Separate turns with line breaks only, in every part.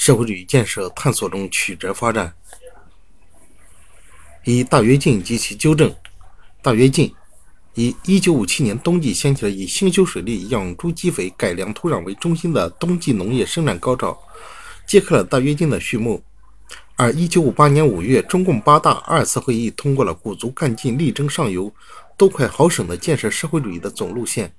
社会主义建设探索中曲折发展。一、大跃进及其纠正。大跃进。以1957年冬季掀起了以兴修水利、养猪积肥、改良土壤为中心的冬季农业生产高潮，揭开了大跃进的序幕。而1958年5月，中共八大二次会议通过了鼓足干劲、力争上游、多快好省的建设社会主义的总路线。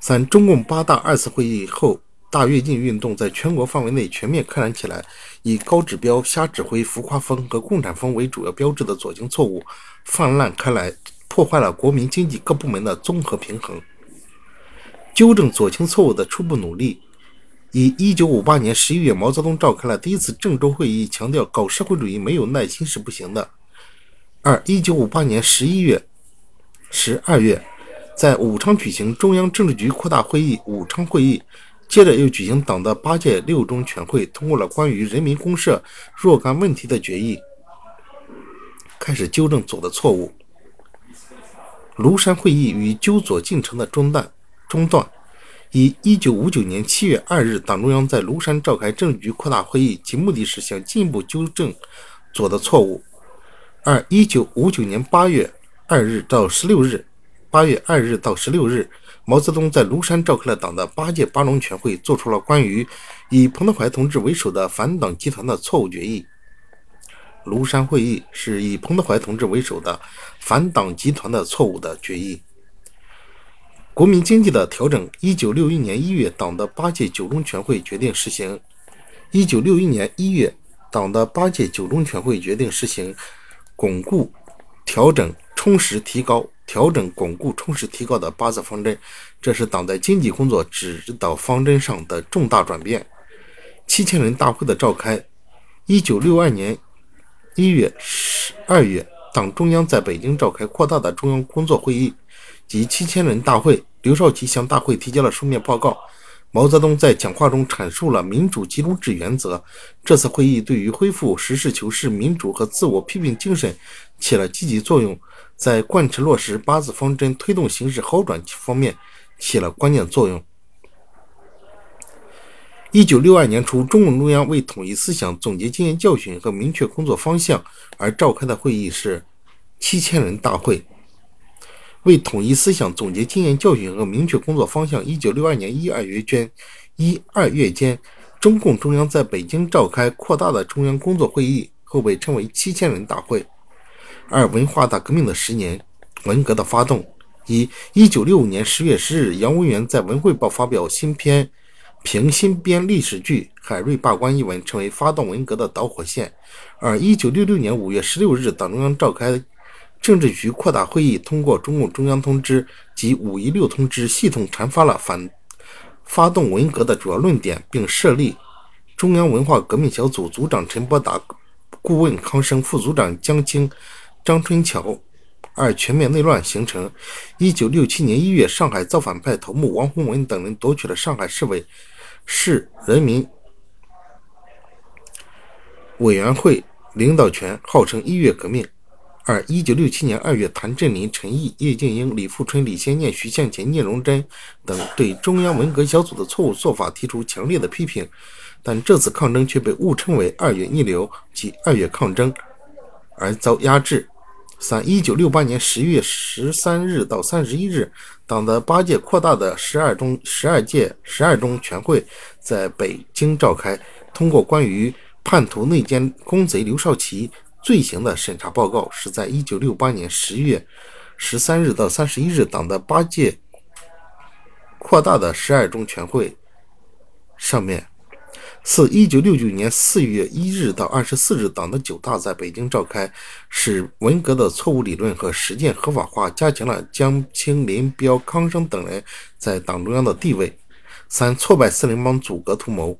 三、中共八大二次会议后，大跃进运动在全国范围内全面开展起来，以高指标、瞎指挥、浮夸风和共产风为主要标志的左倾错误泛滥开来。破坏了国民经济各部门的综合平衡。纠正左倾错误的初步努力，以1958年11月，毛泽东召开了第一次郑州会议，强调搞社会主义没有耐心是不行的。二1958年11月、12月，在武昌举行中央政治局扩大会议——武昌会议，接着又举行党的八届六中全会，通过了关于人民公社若干问题的决议，开始纠正左的错误。庐山会议与纠左进程的中断，中断。以一九五九年七月二日，党中央在庐山召开政治局扩大会议，其目的是想进一步纠正左的错误。二一九五九年八月二日到十六日，八月二日到十六日，毛泽东在庐山召开了党的八届八中全会，作出了关于以彭德怀同志为首的反党集团的错误决议。庐山会议是以彭德怀同志为首的反党集团的错误的决议。国民经济的调整。一九六一年一月，党的八届九中全会决定实行。一九六一年一月，党的八届九中全会决定实行巩固、调整、充实、提高、调整、巩固、充实、提高的八字方针，这是党在经济工作指导方针上的重大转变。七千人大会的召开。一九六二年。一月、十二月，党中央在北京召开扩大的中央工作会议及七千人大会。刘少奇向大会提交了书面报告。毛泽东在讲话中阐述了民主集中制原则。这次会议对于恢复实事求是、民主和自我批评精神起了积极作用，在贯彻落实八字方针、推动形势好转方面起了关键作用。一九六二年初，中共中央为统一思想、总结经验教训和明确工作方向而召开的会议是七千人大会。为统一思想、总结经验教训和明确工作方向，一九六二年一二月间，一二月间，中共中央在北京召开扩大的中央工作会议，后被称为七千人大会。二文化大革命的十年，文革的发动。一一九六五年十月十日，杨文元在《文汇报》发表新篇。评新编历史剧《海瑞罢官》一文，成为发动文革的导火线。而一九六六年五月十六日，党中央召开政治局扩大会议，通过中共中央通知及五一六通知，系统阐发了反发动文革的主要论点，并设立中央文化革命小组，组长陈伯达，顾问康生，副组长江青、张春桥。二全面内乱形成。一九六七年一月，上海造反派头目王洪文等人夺取了上海市委。市人民委员会领导权，号称“一月革命”。二一九六七年二月，谭震林、陈毅、叶剑英、李富春、李先念、徐向前、聂荣臻等对中央文革小组的错误做法提出强烈的批评，但这次抗争却被误称为“二月逆流”及“二月抗争”，而遭压制。三一九六八年十月十三日到三十一日，党的八届扩大的十二中十二届十二中全会在北京召开，通过关于叛徒内奸公贼刘少奇罪行的审查报告，是在一九六八年十月十三日到三十一日，党的八届扩大的十二中全会上面。自一九六九年四月一日到二十四日，党的九大在北京召开，使文革的错误理论和实践合法化，加强了江青、林彪、康生等人在党中央的地位。三、挫败四人帮阻隔图谋。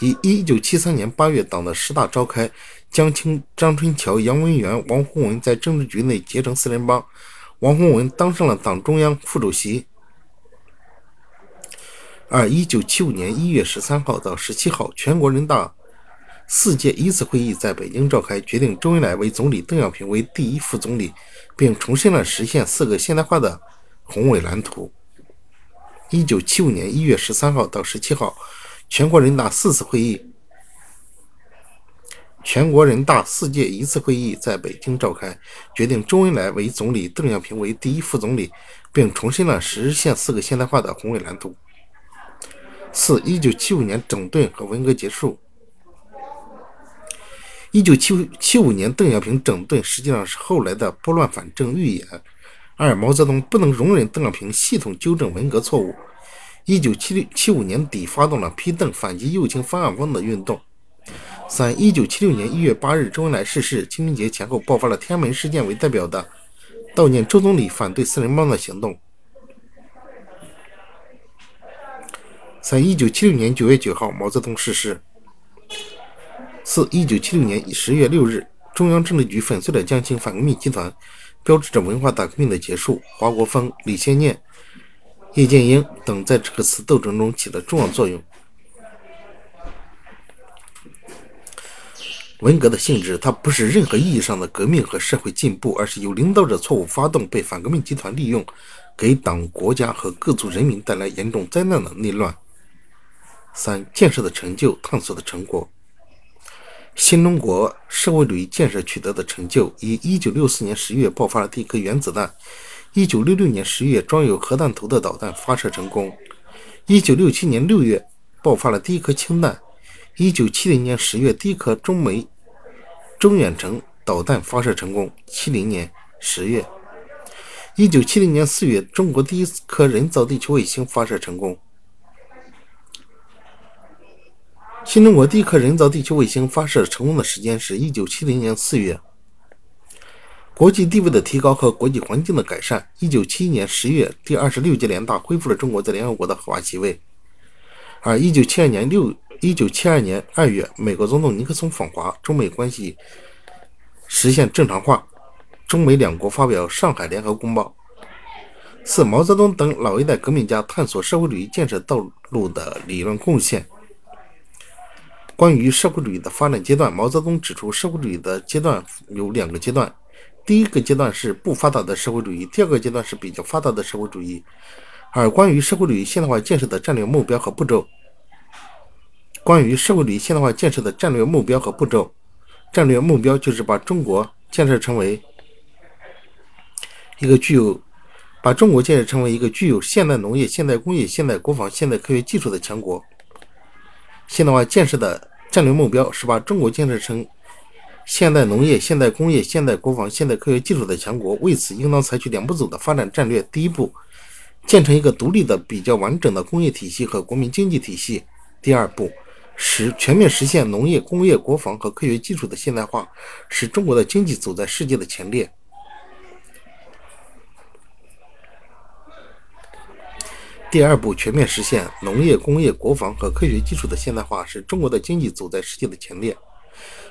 以一九七三年八月，党的十大召开，江青、张春桥、杨文元、王洪文在政治局内结成四人帮，王洪文当上了党中央副主席。二一九七五年一月十三号到十七号，全国人大四届一次会议在北京召开，决定周恩来为总理，邓小平为第一副总理，并重申了实现四个现代化的宏伟蓝图。一九七五年一月十三号到十七号，全国人大四次会议。全国人大四届一次会议在北京召开，决定周恩来为总理，邓小平为第一副总理，并重申了实现四个现代化的宏伟蓝图。四，一九七五年整顿和文革结束。一九七七五年邓小平整顿实际上是后来的拨乱反正预演。二，毛泽东不能容忍邓小平系统纠正文革错误。一九七六七五年底发动了批邓反击右倾方案风的运动。三一九七六年一月八日，周恩来逝世，清明节前后爆发了天安门事件为代表的悼念周总理、反对四人帮的行动。三一九七六年九月九号，毛泽东逝世。四一九七六年十月六日，中央政治局粉碎了江青反革命集团，标志着文化大革命的结束。华国锋、李先念、叶剑英等在这个次斗争中起了重要作用。文革的性质，它不是任何意义上的革命和社会进步，而是由领导者错误发动，被反革命集团利用，给党、国家和各族人民带来严重灾难的内乱。三、建设的成就，探索的成果。新中国社会主义建设取得的成就：以一九六四年十月爆发了第一颗原子弹，一九六六年十月装有核弹头的导弹发射成功，一九六七年六月爆发了第一颗氢弹。一九七零年十月，第一颗中美中远程导弹发射成功。七零年十月，一九七零年四月，中国第一颗人造地球卫星发射成功。新中国第一颗人造地球卫星发射成功的时间是一九七零年四月。国际地位的提高和国际环境的改善。一九七一年十月，第二十六届联大恢复了中国在联合国的合法席位。而一九七二年六。一九七二年二月，美国总统尼克松访华，中美关系实现正常化。中美两国发表《上海联合公报》。四、毛泽东等老一代革命家探索社会主义建设道路的理论贡献。关于社会主义的发展阶段，毛泽东指出，社会主义的阶段有两个阶段，第一个阶段是不发达的社会主义，第二个阶段是比较发达的社会主义。而关于社会主义现代化建设的战略目标和步骤。关于社会主义现代化建设的战略目标和步骤，战略目标就是把中国建设成为一个具有把中国建设成为一个具有现代农业、现代工业、现代国防、现代科学技术的强国。现代化建设的战略目标是把中国建设成现代农业、现代工业、现代国防、现代科学技术的强国。为此，应当采取两步走的发展战略：第一步，建成一个独立的、比较完整的工业体系和国民经济体系；第二步。使全面实现农业、工业、国防和科学技术的现代化，使中国的经济走在世界的前列。第二步，全面实现农业、工业、国防和科学技术的现代化，使中国的经济走在世界的前列。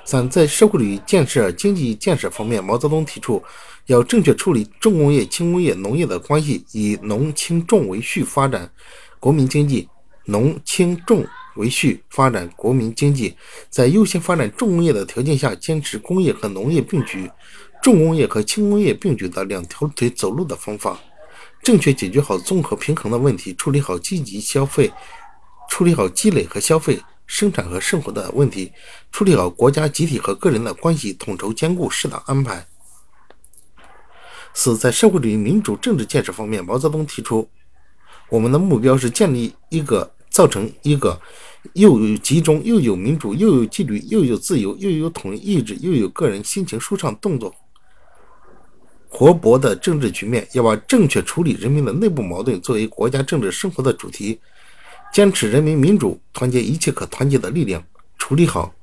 三，在社会主义建设、经济建设方面，毛泽东提出要正确处理重工业、轻工业、农业的关系，以农轻重为序发展国民经济，农轻重。为序发展国民经济，在优先发展重工业的条件下，坚持工业和农业并举、重工业和轻工业并举的两条腿走路的方法，正确解决好综合平衡的问题，处理好积极消费、处理好积累和消费、生产和生活的问题，处理好国家集体和个人的关系，统筹兼顾，适当安排。四，在社会主义民主政治建设方面，毛泽东提出，我们的目标是建立一个。造成一个又有集中又有民主又有纪律又有自由又有统一意志又有个人心情舒畅动作活泼的政治局面，要把正确处理人民的内部矛盾作为国家政治生活的主题，坚持人民民主，团结一切可团结的力量，处理好。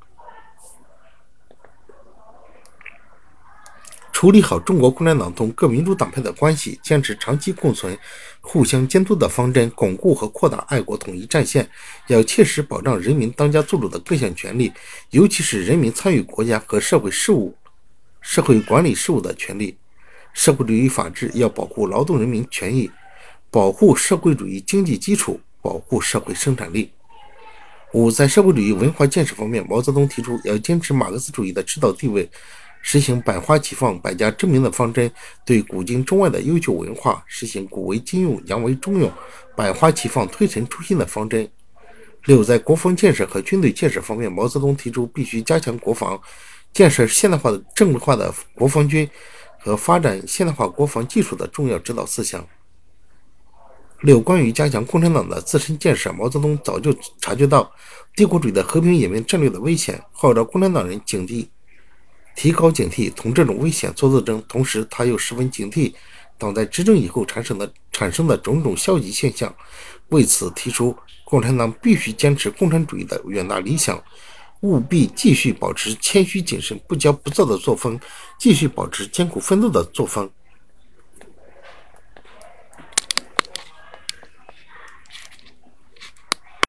处理好中国共产党同各民主党派的关系，坚持长期共存、互相监督的方针，巩固和扩大爱国统一战线，要切实保障人民当家作主的各项权利，尤其是人民参与国家和社会事务、社会管理事务的权利。社会主义法治要保护劳动人民权益，保护社会主义经济基础，保护社会生产力。五，在社会主义文化建设方面，毛泽东提出要坚持马克思主义的指导地位。实行百花齐放、百家争鸣的方针，对古今中外的优秀文化实行古为今用、洋为中用、百花齐放、推陈出新的方针。六，在国防建设和军队建设方面，毛泽东提出必须加强国防，建设现代化的政治化的国防军和发展现代化国防技术的重要指导思想。六，关于加强共产党的自身建设，毛泽东早就察觉到帝国主义的和平演变战略的危险，号召共产党人警惕、提高警惕，同这种危险作斗争。同时，他又十分警惕党在执政以后产生的产生的种种消极现象，为此提出。共产党必须坚持共产主义的远大理想，务必继续保持谦虚谨慎、不骄不躁的作风，继续保持艰苦奋斗的作风。